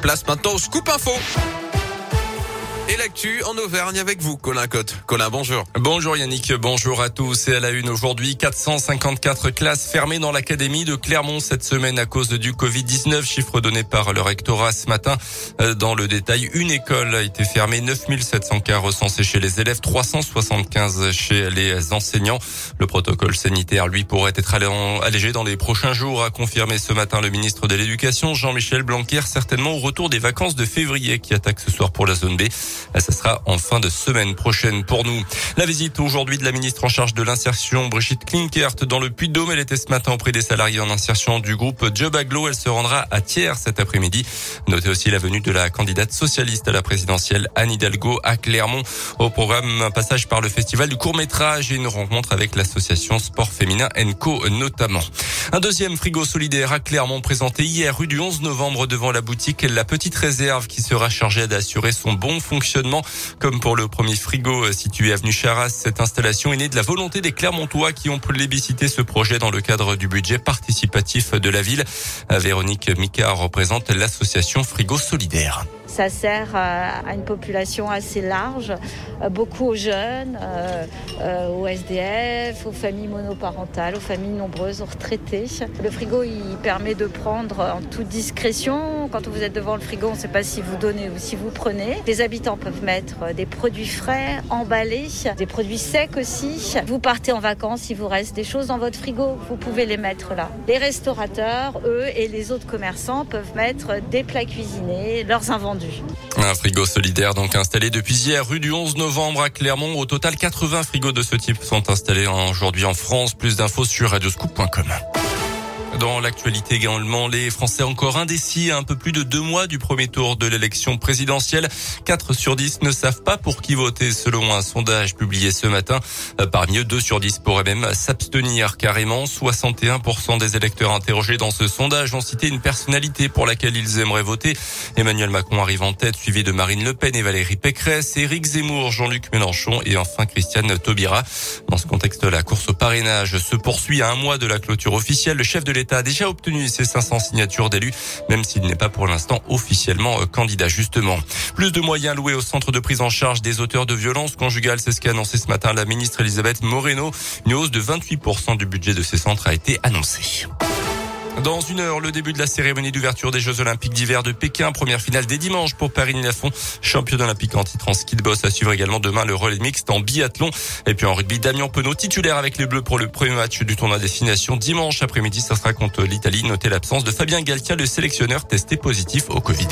Place maintenant au Scoop Info. Et l'actu en Auvergne avec vous, Colin Cotte. Colin, bonjour. Bonjour Yannick, bonjour à tous. Et à la une aujourd'hui, 454 classes fermées dans l'académie de Clermont cette semaine à cause du Covid-19, chiffre donné par le rectorat ce matin. Euh, dans le détail, une école a été fermée, 9700 cas recensés chez les élèves, 375 chez les enseignants. Le protocole sanitaire, lui, pourrait être allégé dans les prochains jours, a confirmé ce matin le ministre de l'Éducation, Jean-Michel Blanquer, certainement au retour des vacances de février qui attaquent ce soir pour la zone B. Ce sera en fin de semaine prochaine pour nous. La visite aujourd'hui de la ministre en charge de l'insertion, Brigitte Klinkert, dans le Puy-de-Dôme. Elle était ce matin auprès des salariés en insertion du groupe Job Aglo. Elle se rendra à Thiers cet après-midi. Notez aussi la venue de la candidate socialiste à la présidentielle, Anne Hidalgo, à Clermont. Au programme, passage par le festival du court-métrage et une rencontre avec l'association Sport Féminin Enco notamment. Un deuxième frigo solidaire à Clermont présenté hier rue du 11 novembre devant la boutique La Petite Réserve qui sera chargée d'assurer son bon fonctionnement. Comme pour le premier frigo situé avenue Charras, cette installation est née de la volonté des Clermontois qui ont plébiscité ce projet dans le cadre du budget participatif de la ville. Véronique Micard représente l'association Frigo Solidaire. Ça sert à une population assez large, euh, beaucoup aux jeunes, euh, euh, aux SDF, aux familles monoparentales, aux familles nombreuses, aux retraités. Le frigo, il permet de prendre en toute discrétion. Quand vous êtes devant le frigo, on ne sait pas si vous donnez ou si vous prenez. Les habitants peuvent mettre des produits frais, emballés, des produits secs aussi. Vous partez en vacances, il vous reste des choses dans votre frigo, vous pouvez les mettre là. Les restaurateurs, eux, et les autres commerçants peuvent mettre des plats cuisinés, leurs invendus un frigo solidaire donc installé depuis hier rue du 11 novembre à Clermont. Au total, 80 frigos de ce type sont installés aujourd'hui en France. Plus d'infos sur radioscoop.com. Dans l'actualité également, les Français encore indécis à un peu plus de deux mois du premier tour de l'élection présidentielle. 4 sur 10 ne savent pas pour qui voter selon un sondage publié ce matin. Euh, parmi eux, 2 sur 10 pourraient même s'abstenir carrément. 61% des électeurs interrogés dans ce sondage ont cité une personnalité pour laquelle ils aimeraient voter. Emmanuel Macron arrive en tête, suivi de Marine Le Pen et Valérie Pécresse, Éric Zemmour, Jean-Luc Mélenchon et enfin Christiane Taubira. Dans ce contexte, la course au parrainage se poursuit à un mois de la clôture officielle. Le chef de l'État a déjà obtenu ses 500 signatures d'élus, même s'il n'est pas pour l'instant officiellement euh, candidat justement. Plus de moyens loués au centre de prise en charge des auteurs de violences conjugales, c'est ce qu'a annoncé ce matin la ministre Elisabeth Moreno. Une hausse de 28% du budget de ces centres a été annoncée. Dans une heure, le début de la cérémonie d'ouverture des Jeux Olympiques d'hiver de Pékin. Première finale dès dimanche pour Perrine Lafont, champion olympique en titre en ski de boss. À suivre également demain le relais mixte en biathlon. Et puis en rugby, Damien Penaud, titulaire avec les Bleus pour le premier match du tournoi destination. Dimanche après-midi, ça sera contre l'Italie. Notez l'absence de Fabien Galtia, le sélectionneur testé positif au Covid.